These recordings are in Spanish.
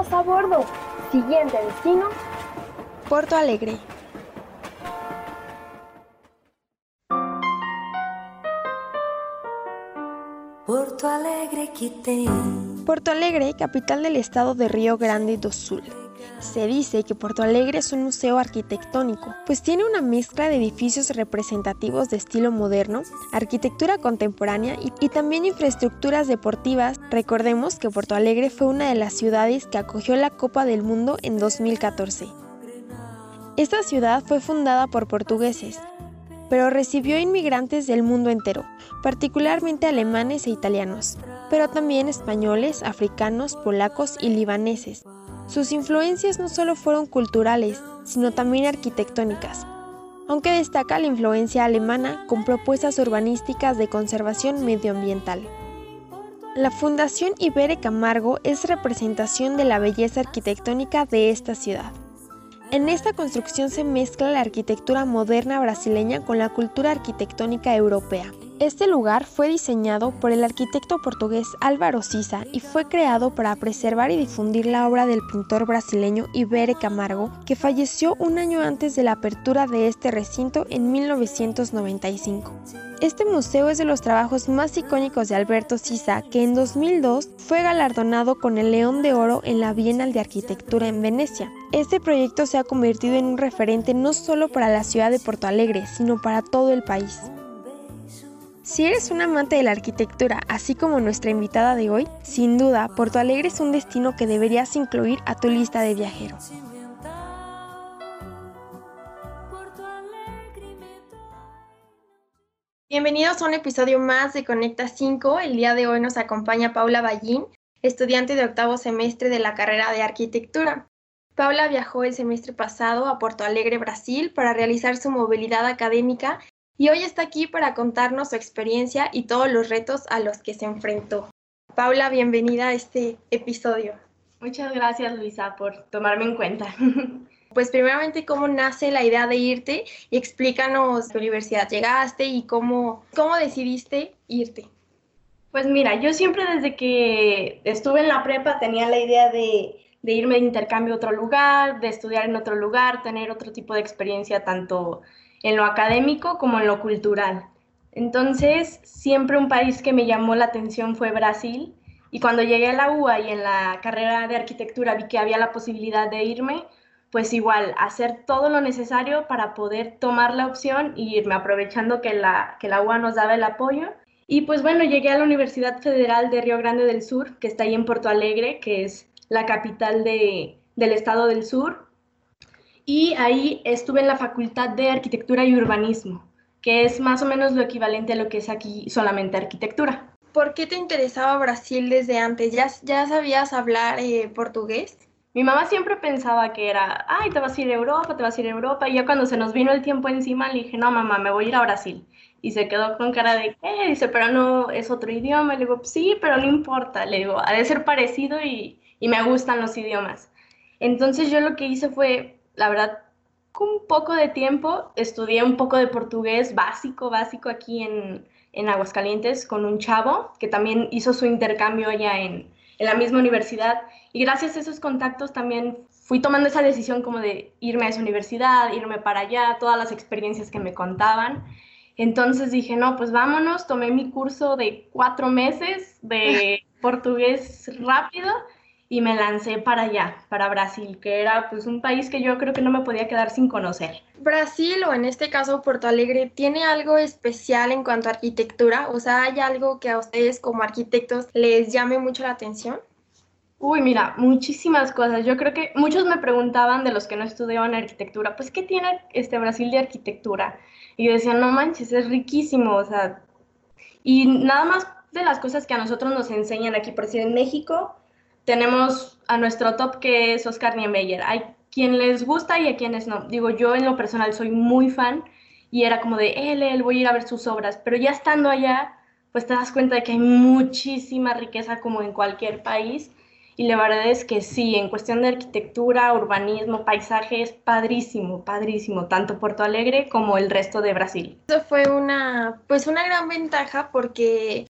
Todos a bordo. Siguiente destino. Puerto Alegre. Porto Alegre, quité. Porto Alegre, capital del estado de Río Grande do Sul. Se dice que Porto Alegre es un museo arquitectónico, pues tiene una mezcla de edificios representativos de estilo moderno, arquitectura contemporánea y, también infraestructuras deportivas. Recordemos que Porto Alegre fue una de las ciudades que acogió la Copa del Mundo en 2014. Esta ciudad fue fundada por portugueses, pero recibió inmigrantes del mundo entero, particularmente alemanes e italianos, pero también españoles, africanos, polacos y libaneses. Sus influencias no solo fueron culturales, sino también arquitectónicas, aunque destaca la influencia alemana con propuestas urbanísticas de conservación medioambiental. La Fundación Ibere Camargo es representación de la belleza arquitectónica de esta ciudad. En esta construcción se mezcla la arquitectura moderna brasileña con la cultura arquitectónica europea. Este lugar fue diseñado por el arquitecto portugués Álvaro Siza y fue creado para preservar y difundir la obra del pintor brasileño Ibere Camargo, que falleció un año antes de la apertura de este recinto en 1995. Este museo es de los trabajos más icónicos de Alberto Siza, que en 2002 fue galardonado con el León de Oro en la Bienal de Arquitectura en Venecia. Este proyecto se ha convertido en un referente no solo para la ciudad de Porto Alegre, sino para todo el país. Si eres un amante de la arquitectura, así como nuestra invitada de hoy, sin duda, Porto Alegre es un destino que deberías incluir a tu lista de viajeros. Bienvenidos a un episodio más de Conecta 5. El día de hoy nos acompaña Paula Ballín, estudiante de octavo semestre de la carrera de arquitectura. Paula viajó el semestre pasado a Porto Alegre, Brasil, para realizar su movilidad académica y hoy está aquí para contarnos su experiencia y todos los retos a los que se enfrentó. Paula, bienvenida a este episodio. Muchas gracias, Luisa, por tomarme en cuenta. Pues primeramente, ¿cómo nace la idea de irte? Y explícanos qué universidad llegaste y cómo, cómo decidiste irte. Pues mira, yo siempre desde que estuve en la prepa tenía la idea de, de irme de intercambio a otro lugar, de estudiar en otro lugar, tener otro tipo de experiencia tanto en lo académico como en lo cultural. Entonces, siempre un país que me llamó la atención fue Brasil. Y cuando llegué a la UA y en la carrera de arquitectura vi que había la posibilidad de irme, pues igual, hacer todo lo necesario para poder tomar la opción y irme, aprovechando que la, que la UA nos daba el apoyo. Y pues bueno, llegué a la Universidad Federal de Río Grande del Sur, que está ahí en Porto Alegre, que es la capital de, del estado del sur. Y ahí estuve en la Facultad de Arquitectura y Urbanismo, que es más o menos lo equivalente a lo que es aquí solamente arquitectura. ¿Por qué te interesaba Brasil desde antes? ¿Ya, ya sabías hablar eh, portugués? Mi mamá siempre pensaba que era, ay, te vas a ir a Europa, te vas a ir a Europa. Y ya cuando se nos vino el tiempo encima, le dije, no, mamá, me voy a ir a Brasil. Y se quedó con cara de, ¿qué? Dice, pero no, es otro idioma. Le digo, sí, pero no importa. Le digo, ha de ser parecido y, y me gustan los idiomas. Entonces yo lo que hice fue, la verdad, con un poco de tiempo, estudié un poco de portugués básico, básico aquí en, en Aguascalientes con un chavo que también hizo su intercambio allá en, en la misma universidad. Y gracias a esos contactos también fui tomando esa decisión como de irme a esa universidad, irme para allá, todas las experiencias que me contaban. Entonces dije, no, pues vámonos, tomé mi curso de cuatro meses de portugués rápido y me lancé para allá, para Brasil, que era pues un país que yo creo que no me podía quedar sin conocer. Brasil o en este caso Porto Alegre tiene algo especial en cuanto a arquitectura, o sea, hay algo que a ustedes como arquitectos les llame mucho la atención. Uy, mira, muchísimas cosas. Yo creo que muchos me preguntaban de los que no estudiaban arquitectura, pues, ¿qué tiene este Brasil de arquitectura? Y yo decía, no manches, es riquísimo, o sea, y nada más de las cosas que a nosotros nos enseñan aquí, por decir, en México tenemos a nuestro top que es Oscar Niemeyer. Hay quien les gusta y a quienes no. Digo, yo en lo personal soy muy fan y era como de, él, él, voy a ir a ver sus obras, pero ya estando allá, pues te das cuenta de que hay muchísima riqueza como en cualquier país. Y la verdad es que sí, en cuestión de arquitectura, urbanismo, paisaje, es padrísimo, padrísimo, tanto Porto Alegre como el resto de Brasil. Eso fue una, pues una gran ventaja porque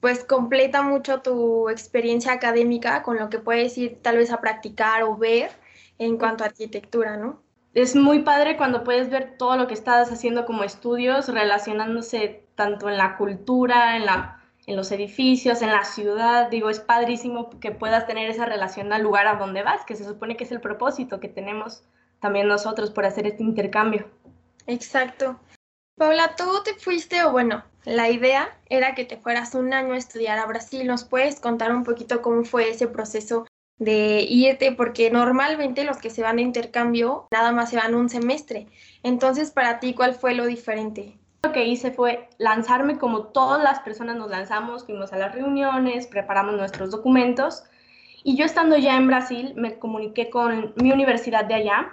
pues completa mucho tu experiencia académica con lo que puedes ir tal vez a practicar o ver en cuanto a arquitectura, ¿no? Es muy padre cuando puedes ver todo lo que estás haciendo como estudios relacionándose tanto en la cultura, en, la, en los edificios, en la ciudad. Digo, es padrísimo que puedas tener esa relación al lugar a donde vas, que se supone que es el propósito que tenemos también nosotros por hacer este intercambio. Exacto. Paula, tú te fuiste, o bueno, la idea era que te fueras un año a estudiar a Brasil. ¿Nos puedes contar un poquito cómo fue ese proceso de irte? Porque normalmente los que se van de intercambio nada más se van un semestre. Entonces, para ti, ¿cuál fue lo diferente? Lo que hice fue lanzarme como todas las personas nos lanzamos, fuimos a las reuniones, preparamos nuestros documentos y yo estando ya en Brasil me comuniqué con mi universidad de allá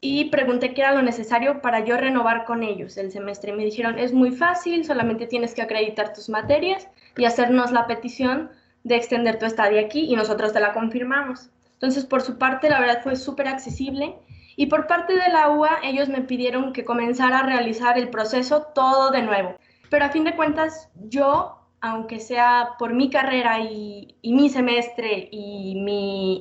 y pregunté qué era lo necesario para yo renovar con ellos el semestre. Me dijeron, es muy fácil, solamente tienes que acreditar tus materias y hacernos la petición de extender tu estadía aquí y nosotros te la confirmamos. Entonces, por su parte, la verdad fue súper accesible. Y por parte de la UA, ellos me pidieron que comenzara a realizar el proceso todo de nuevo. Pero a fin de cuentas, yo, aunque sea por mi carrera y, y mi semestre y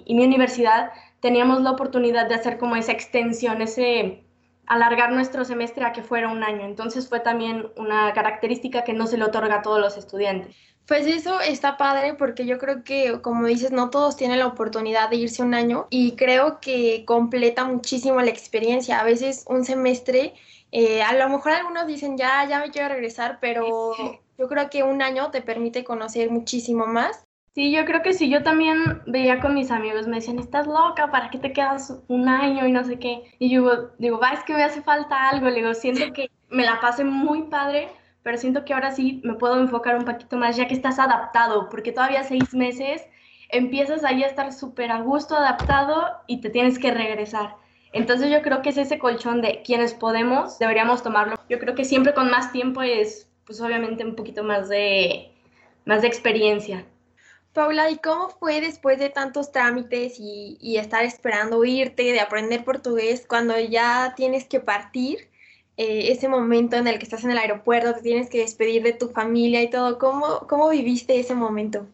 y mi universidad, teníamos la oportunidad de hacer como esa extensión, ese alargar nuestro semestre a que fuera un año. Entonces fue también una característica que no se le otorga a todos los estudiantes. Pues eso está padre porque yo creo que, como dices, no todos tienen la oportunidad de irse un año y creo que completa muchísimo la experiencia. A veces un semestre, eh, a lo mejor algunos dicen ya, ya me quiero regresar, pero yo creo que un año te permite conocer muchísimo más Sí, yo creo que sí, yo también veía con mis amigos, me decían, estás loca, ¿para qué te quedas un año y no sé qué? Y yo digo, va, es que me hace falta algo, le digo, siento que me la pasé muy padre, pero siento que ahora sí me puedo enfocar un poquito más ya que estás adaptado, porque todavía seis meses empiezas ahí a estar súper a gusto, adaptado y te tienes que regresar. Entonces yo creo que es ese colchón de quienes podemos, deberíamos tomarlo. Yo creo que siempre con más tiempo es, pues obviamente un poquito más de, más de experiencia. Paula, ¿y cómo fue después de tantos trámites y, estar esperando irte, de aprender portugués, cuando ya tienes que partir? Eh, ese momento en el que estás en el aeropuerto, te tienes que despedir de tu familia y todo. ¿Cómo, ¿Cómo viviste ese momento?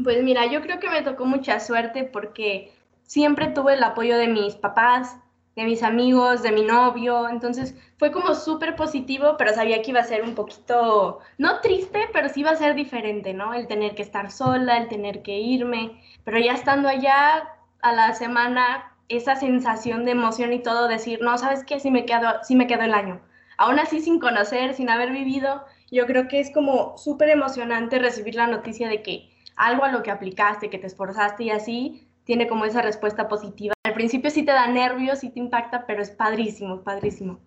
Pues mira, yo creo que me tocó mucha suerte porque siempre tuve el apoyo de mis papás, de mis amigos, de mi novio, entonces fue como súper positivo, pero sabía que iba a ser un poquito, no triste, pero sí iba a ser diferente, ¿no? El tener que estar sola, el tener que irme, pero ya estando allá a la semana, esa sensación de emoción y todo, decir, no, ¿sabes qué? Sí me quedo, sí me quedo el año. Aún así, sin conocer, sin haber vivido, yo creo que es como súper emocionante recibir la noticia de que algo a lo que aplicaste, que te esforzaste y así, tiene como esa respuesta positiva. Al principio sí te da nervios, sí te impacta, pero es padrísimo, padrísimo.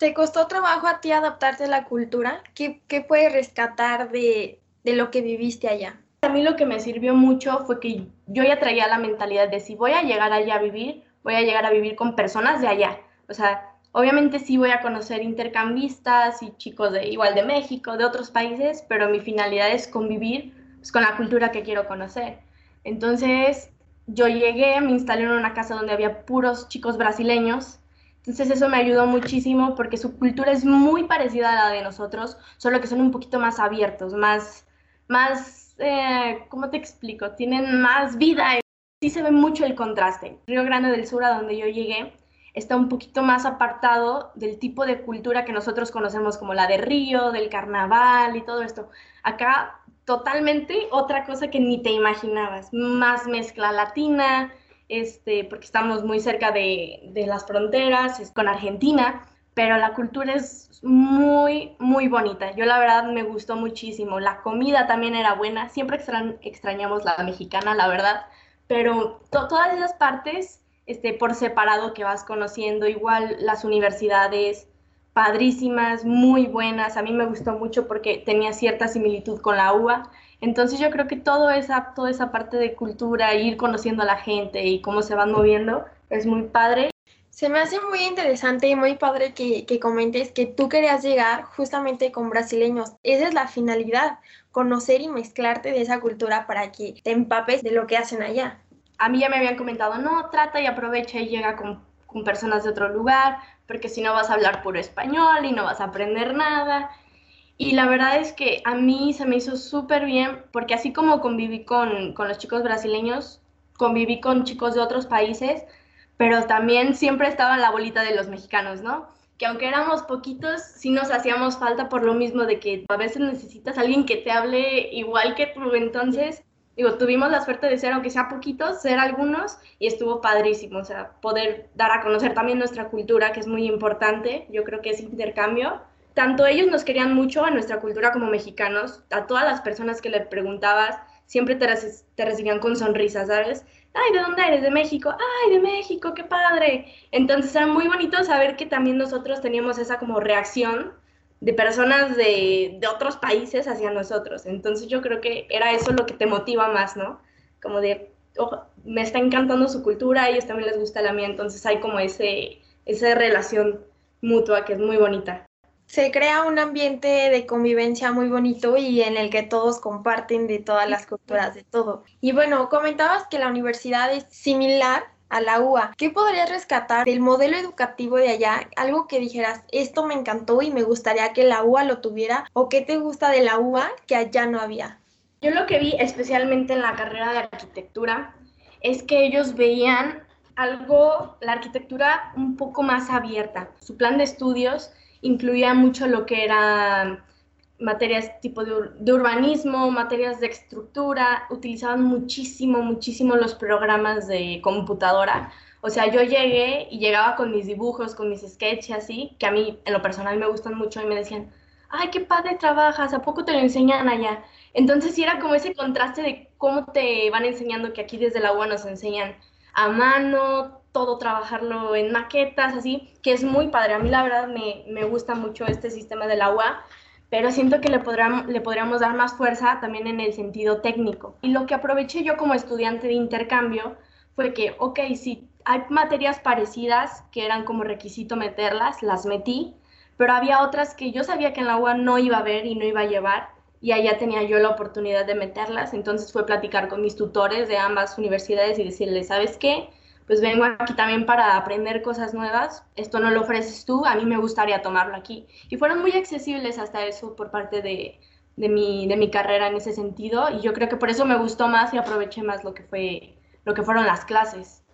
¿Te costó trabajo a ti adaptarte a la cultura? ¿Qué, qué puedes rescatar de, lo que viviste allá? A mí lo que me sirvió mucho fue que yo ya traía la mentalidad de si voy a llegar allá a vivir, voy a llegar a vivir con personas de allá. O sea, obviamente sí voy a conocer intercambistas y chicos de igual de México, de otros países, pero mi finalidad es convivir pues, con la cultura que quiero conocer. Entonces, yo llegué, me instalé en una casa donde había puros chicos brasileños. Entonces eso me ayudó muchísimo porque su cultura es muy parecida a la de nosotros, solo que son un poquito más abiertos, más, más, eh, ¿cómo te explico? Tienen más vida. Sí se ve mucho el contraste. Río Grande del Sur, a donde yo llegué, está un poquito más apartado del tipo de cultura que nosotros conocemos como la de Río, del carnaval y todo esto. Acá totalmente otra cosa que ni te imaginabas, más mezcla latina, este, porque estamos muy cerca de, de las fronteras con Argentina, pero la cultura es muy, muy bonita. Yo la verdad me gustó muchísimo. La comida también era buena. Siempre extrañamos la mexicana, la verdad. Pero todas esas partes, este, por separado que vas conociendo, igual las universidades, padrísimas, muy buenas. A mí me gustó mucho porque tenía cierta similitud con la UA. Entonces yo creo que todo esa, toda esa parte de cultura, ir conociendo a la gente y cómo se van moviendo, es muy padre. Se me hace muy interesante y muy padre que, que, comentes que tú querías llegar justamente con brasileños. Esa es la finalidad, conocer y mezclarte de esa cultura para que te empapes de lo que hacen allá. A mí ya me habían comentado, no, trata y aprovecha y llega con, con personas de otro lugar, porque si no vas a hablar puro español y no vas a aprender nada. Y la verdad es que a mí se me hizo súper bien, porque así como conviví con, con los chicos brasileños, conviví con chicos de otros países, pero también siempre estaba la bolita de los mexicanos, ¿no? Que aunque éramos poquitos, sí nos hacíamos falta por lo mismo de que a veces necesitas a alguien que te hable igual que tú. Entonces, digo, tuvimos la suerte de ser, aunque sea poquitos, ser algunos y estuvo padrísimo, o sea, poder dar a conocer también nuestra cultura, que es muy importante, yo creo que es intercambio. Tanto ellos nos querían mucho a nuestra cultura como mexicanos, a todas las personas que le preguntabas, siempre te, te recibían con sonrisas, ¿sabes? ay, ¿de dónde eres? De México, ay, de México, qué padre. Entonces era muy bonito saber que también nosotros teníamos esa como reacción de personas de, de, otros países hacia nosotros. Entonces yo creo que era eso lo que te motiva más, ¿no? Como de, oh, me está encantando su cultura, a ellos también les gusta la mía, entonces hay como ese, esa relación mutua que es muy bonita se crea un ambiente de convivencia muy bonito y en el que todos comparten de todas las culturas, de todo. Y bueno, comentabas que la universidad es similar a la UA. ¿Qué podrías rescatar del modelo educativo de allá? Algo que dijeras, esto me encantó y me gustaría que la UA lo tuviera, o qué te gusta de la UA que allá no había. Yo lo que vi especialmente en la carrera de arquitectura es que ellos veían algo, la arquitectura un poco más abierta. Su plan de estudios incluía mucho lo que era materias tipo de, urbanismo, materias de estructura, utilizaban muchísimo, muchísimo los programas de computadora. O sea, yo llegué y llegaba con mis dibujos, con mis sketches así, que a mí en lo personal me gustan mucho y me decían, ay, qué padre trabajas, ¿a poco te lo enseñan allá? Entonces sí era como ese contraste de cómo te van enseñando que aquí desde la UA nos enseñan a mano, todo trabajarlo en maquetas, así, que es muy padre. A mí la verdad me, me gusta mucho este sistema del agua, pero siento que le, podríamos, dar más fuerza también en el sentido técnico. Y lo que aproveché yo como estudiante de intercambio fue que, ok, sí, hay materias parecidas que eran como requisito meterlas, las metí, pero había otras que yo sabía que en la UA no iba a ver y no iba a llevar, y allá tenía yo la oportunidad de meterlas, entonces fue platicar con mis tutores de ambas universidades y decirles, ¿sabes qué? Pues vengo aquí también para aprender cosas nuevas, esto no lo ofreces tú, a mí me gustaría tomarlo aquí. Y fueron muy accesibles hasta eso por parte de, de, mi, de mi carrera en ese sentido, y yo creo que por eso me gustó más y aproveché más lo que, fue, lo que fueron las clases.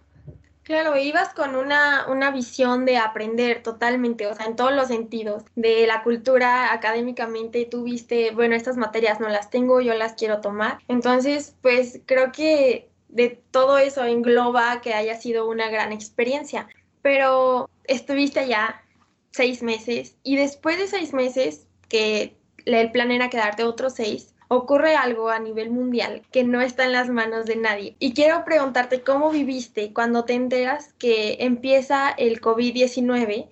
Claro, ibas con una, una visión de aprender totalmente, o sea, en todos los sentidos, de la cultura académicamente, tú viste, bueno, estas materias no las tengo, yo las quiero tomar. Entonces, pues creo que de todo eso engloba que haya sido una gran experiencia. Pero estuviste allá seis meses y después de seis meses, que el plan era quedarte otros seis, ocurre algo a nivel mundial que no está en las manos de nadie. Y quiero preguntarte cómo viviste cuando te enteras que empieza el COVID-19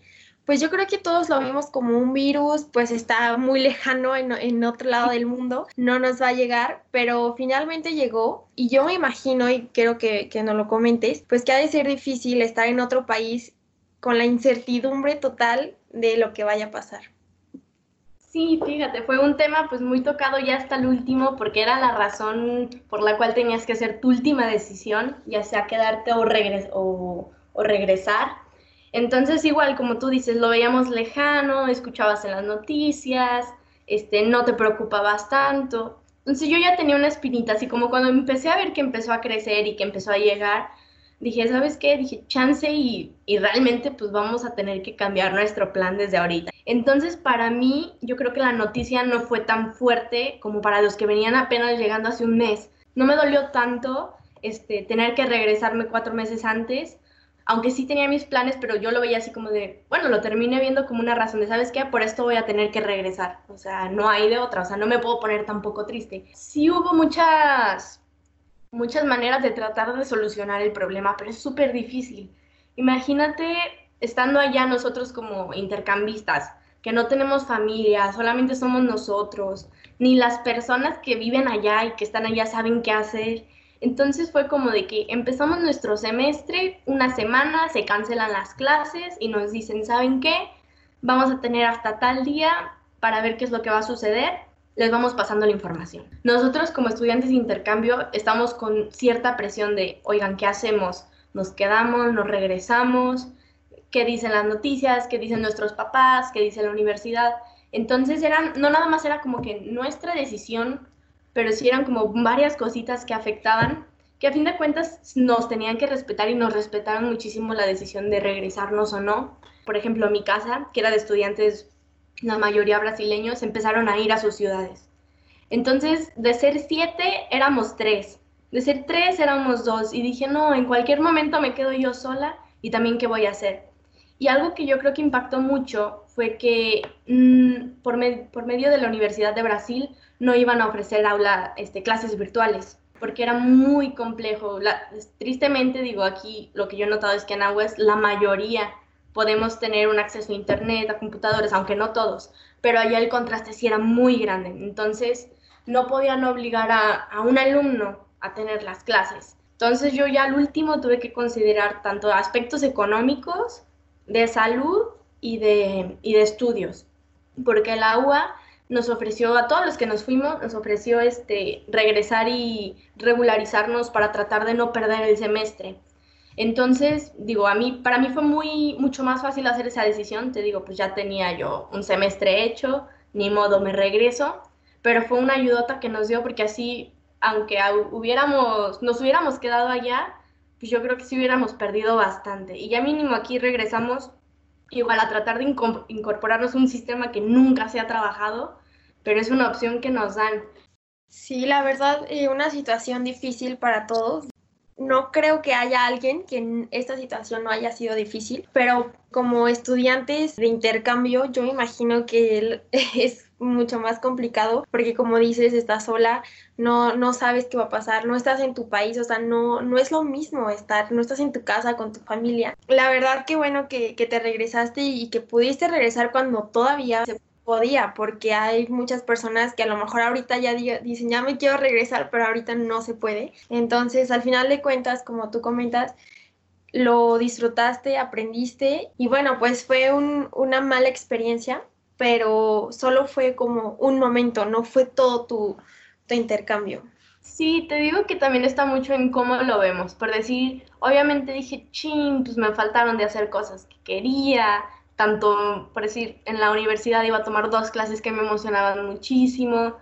pues yo creo que todos lo vimos como un virus, pues está muy lejano en, otro lado del mundo, no nos va a llegar, pero finalmente llegó y yo me imagino, y quiero que, que nos lo comentes, pues que ha de ser difícil estar en otro país con la incertidumbre total de lo que vaya a pasar. Sí, fíjate, fue un tema pues muy tocado ya hasta el último porque era la razón por la cual tenías que hacer tu última decisión, ya sea quedarte o, regres o regresar entonces, igual, como tú dices, lo veíamos lejano, escuchabas en las noticias, este, no te preocupabas tanto. Entonces yo ya tenía una espinita, así como cuando empecé a ver que empezó a crecer y que empezó a llegar, dije, ¿sabes qué? Dije, chance y, y realmente pues vamos a tener que cambiar nuestro plan desde ahorita. Entonces, para mí, yo creo que la noticia no fue tan fuerte como para los que venían apenas llegando hace un mes. No me dolió tanto este, tener que regresarme cuatro meses antes aunque sí tenía mis planes, pero yo lo veía así como de, bueno, lo terminé viendo como una razón de, ¿sabes qué? Por esto voy a tener que regresar. O sea, no hay de otra, o sea, no me puedo poner tampoco triste. Sí hubo muchas, muchas maneras de tratar de solucionar el problema, pero es súper difícil. Imagínate estando allá nosotros como intercambistas, que no tenemos familia, solamente somos nosotros, ni las personas que viven allá y que están allá saben qué hacer. Entonces fue como de que empezamos nuestro semestre, una semana, se cancelan las clases y nos dicen, ¿saben qué? Vamos a tener hasta tal día para ver qué es lo que va a suceder. Les vamos pasando la información. Nosotros como estudiantes de intercambio estamos con cierta presión de, oigan, ¿qué hacemos? ¿Nos quedamos? ¿Nos regresamos? ¿Qué dicen las noticias? ¿Qué dicen nuestros papás? ¿Qué dice la universidad? Entonces eran, no nada más era como que nuestra decisión pero sí eran como varias cositas que afectaban, que a fin de cuentas nos tenían que respetar y nos respetaron muchísimo la decisión de regresarnos o no. Por ejemplo, mi casa, que era de estudiantes, la mayoría brasileños, empezaron a ir a sus ciudades. Entonces, de ser siete, éramos tres. De ser tres, éramos dos. Y dije, no, en cualquier momento me quedo yo sola y también qué voy a hacer. Y algo que yo creo que impactó mucho fue que mm, por, por medio de la Universidad de Brasil no iban a ofrecer aula, este, clases virtuales, porque era muy complejo. tristemente, digo, aquí lo que yo he notado es que en AWES la mayoría podemos tener un acceso a internet, a computadores, aunque no todos, pero allá el contraste sí era muy grande. Entonces, no podían obligar a, a un alumno a tener las clases. Entonces, yo ya al último tuve que considerar tanto aspectos económicos, de salud y de, y de estudios, porque la UA nos ofreció, a todos los que nos fuimos, nos ofreció este, regresar y regularizarnos para tratar de no perder el semestre. Entonces, digo, a mí, para mí fue muy, mucho más fácil hacer esa decisión. Te digo, pues ya tenía yo un semestre hecho, ni modo, me regreso. Pero fue una ayudota que nos dio porque así, aunque hubiéramos, nos hubiéramos quedado allá, pues yo creo que sí hubiéramos perdido bastante. Y ya mínimo aquí regresamos igual a tratar de incorporarnos un sistema que nunca se ha trabajado, pero es una opción que nos dan. Sí, la verdad, una situación difícil para todos. No creo que haya alguien que en esta situación no haya sido difícil, pero como estudiantes de intercambio, yo imagino que es mucho más complicado porque como dices, estás sola, no, no sabes qué va a pasar, no estás en tu país, o sea, no, no es lo mismo estar, no estás en tu casa con tu familia. La verdad que bueno que, que te regresaste y que pudiste regresar cuando todavía se podía, porque hay muchas personas que a lo mejor ahorita ya dicen, ya me quiero regresar, pero ahorita no se puede. Entonces, al final de cuentas, como tú comentas, lo disfrutaste, aprendiste y bueno, pues fue un, una mala experiencia, pero solo fue como un momento, no fue todo tu, intercambio. Sí, te digo que también está mucho en cómo lo vemos. Por decir, obviamente dije, ching, pues me faltaron de hacer cosas que quería. Tanto, por decir, en la universidad iba a tomar dos clases que me emocionaban muchísimo.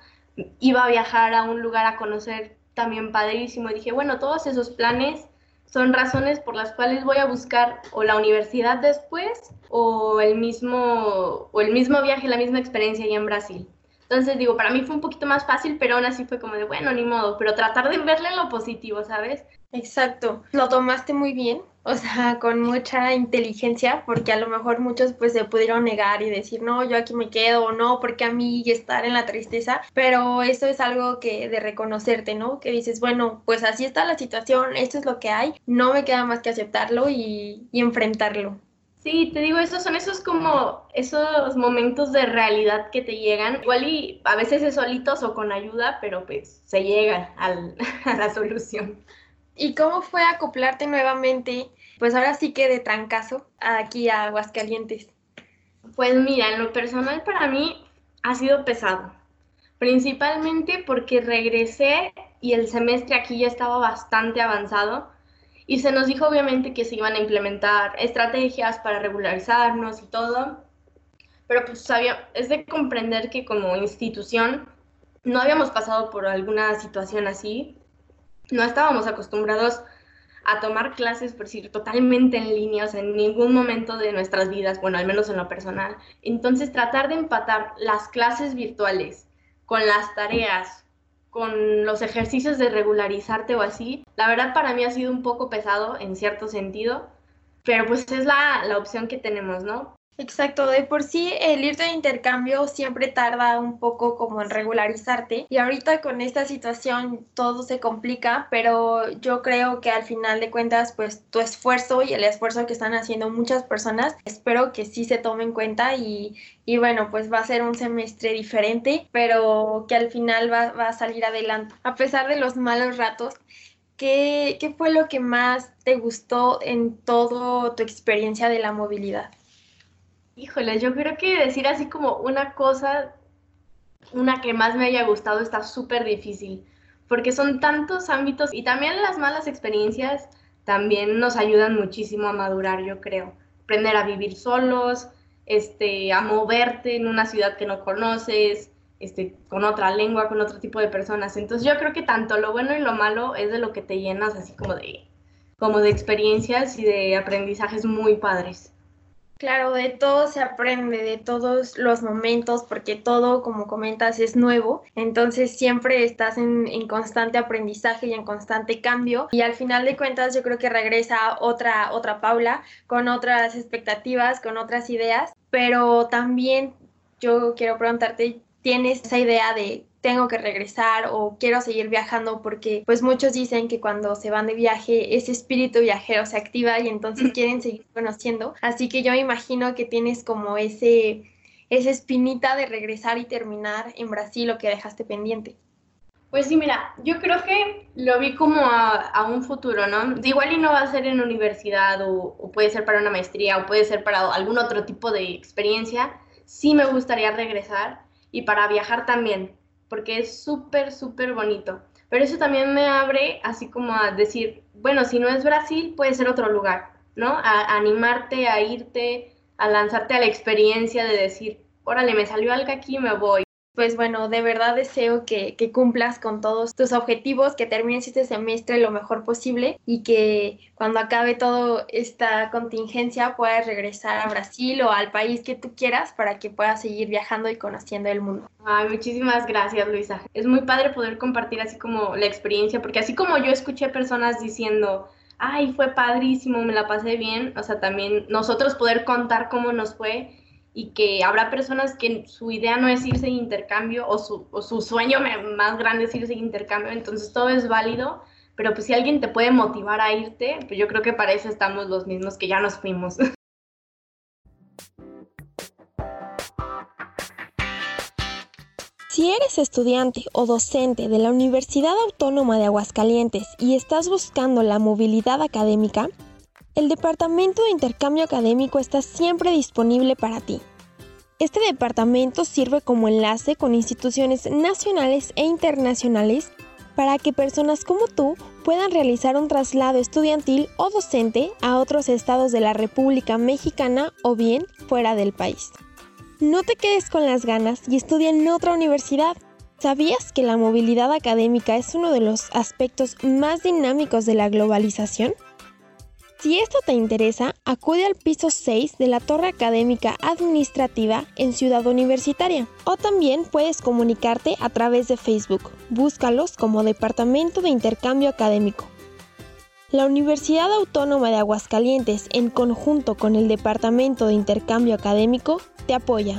Iba a viajar a un lugar a conocer también padrísimo. Y dije, bueno, todos esos planes son razones por las cuales voy a buscar o la universidad después o el mismo, o el mismo viaje, la misma experiencia allá en Brasil. Entonces digo, para mí fue un poquito más fácil, pero aún así fue como de, bueno, ni modo, pero tratar de verle lo positivo, ¿sabes? Exacto, lo tomaste muy bien, o sea, con mucha inteligencia, porque a lo mejor muchos pues se pudieron negar y decir, no, yo aquí me quedo, o no, porque a mí estar en la tristeza, pero eso es algo que de reconocerte, ¿no? Que dices, bueno, pues así está la situación, esto es lo que hay, no me queda más que aceptarlo y, y enfrentarlo. Sí, te digo, esos son esos como esos momentos de realidad que te llegan, igual y a veces es solitos o con ayuda, pero pues se llega al, a la solución. ¿Y cómo fue acoplarte nuevamente, pues ahora sí que de trancazo, aquí a Aguascalientes? Pues mira, en lo personal para mí ha sido pesado, principalmente porque regresé y el semestre aquí ya estaba bastante avanzado y se nos dijo obviamente que se iban a implementar estrategias para regularizarnos y todo, pero pues sabía, es de comprender que como institución no habíamos pasado por alguna situación así, no estábamos acostumbrados a tomar clases, por decir, totalmente en línea, en ningún momento de nuestras vidas, bueno, al menos en lo personal. Entonces, tratar de empatar las clases virtuales con las tareas, con los ejercicios de regularizarte o así, la verdad para mí ha sido un poco pesado en cierto sentido, pero pues es la, la opción que tenemos, ¿no? Exacto, de por sí el irte de intercambio siempre tarda un poco como en regularizarte y ahorita con esta situación todo se complica, pero yo creo que al final de cuentas pues tu esfuerzo y el esfuerzo que están haciendo muchas personas, espero que sí se tome en cuenta y, y bueno, pues va a ser un semestre diferente, pero que al final va, va a salir adelante. A pesar de los malos ratos, ¿qué, ¿qué fue lo que más te gustó en toda tu experiencia de la movilidad? Híjole, yo creo que decir así como una cosa, una que más me haya gustado está súper difícil, porque son tantos ámbitos y también las malas experiencias también nos ayudan muchísimo a madurar, yo creo. Aprender a vivir solos, este, a moverte en una ciudad que no conoces, este, con otra lengua, con otro tipo de personas. Entonces yo creo que tanto lo bueno y lo malo es de lo que te llenas así como de, como de experiencias y de aprendizajes muy padres. Claro, de todo se aprende, de todos los momentos, porque todo, como comentas, es nuevo. Entonces siempre estás en, en, constante aprendizaje y en constante cambio. Y al final de cuentas yo creo que regresa otra, otra Paula con otras expectativas, con otras ideas. Pero también yo quiero preguntarte, ¿tienes esa idea de tengo que regresar o quiero seguir viajando porque pues muchos dicen que cuando se van de viaje ese espíritu viajero se activa y entonces quieren seguir conociendo. Así que yo me imagino que tienes como ese esa espinita de regresar y terminar en Brasil lo que dejaste pendiente. Pues sí, mira, yo creo que lo vi como a, a un futuro, ¿no? Igual y no va a ser en universidad o, o puede ser para una maestría o puede ser para algún otro tipo de experiencia. Sí me gustaría regresar y para viajar también porque es súper, súper bonito. Pero eso también me abre así como a decir, bueno, si no es Brasil, puede ser otro lugar, ¿no? A, animarte a irte, a lanzarte a la experiencia de decir, órale, me salió algo aquí, me voy. Pues bueno, de verdad deseo que, que, cumplas con todos tus objetivos, que termines este semestre lo mejor posible y que cuando acabe toda esta contingencia puedas regresar a Brasil o al país que tú quieras para que puedas seguir viajando y conociendo el mundo. Ay, muchísimas gracias, Luisa. Es muy padre poder compartir así como la experiencia, porque así como yo escuché personas diciendo, ay, fue padrísimo, me la pasé bien, o sea, también nosotros poder contar cómo nos fue y que habrá personas que su idea no es irse en intercambio o su, o su sueño más grande es irse en intercambio, entonces todo es válido, pero pues si alguien te puede motivar a irte, pues yo creo que para eso estamos los mismos que ya nos fuimos. Si eres estudiante o docente de la Universidad Autónoma de Aguascalientes y estás buscando la movilidad académica, el Departamento de Intercambio Académico está siempre disponible para ti. Este departamento sirve como enlace con instituciones nacionales e internacionales para que personas como tú puedan realizar un traslado estudiantil o docente a otros estados de la República Mexicana o bien fuera del país. No te quedes con las ganas y estudia en otra universidad. ¿Sabías que la movilidad académica es uno de los aspectos más dinámicos de la globalización? Si esto te interesa, acude al piso 6 de la Torre Académica Administrativa en Ciudad Universitaria o también puedes comunicarte a través de Facebook. Búscalos como Departamento de Intercambio Académico. La Universidad Autónoma de Aguascalientes, en conjunto con el Departamento de Intercambio Académico, te apoya.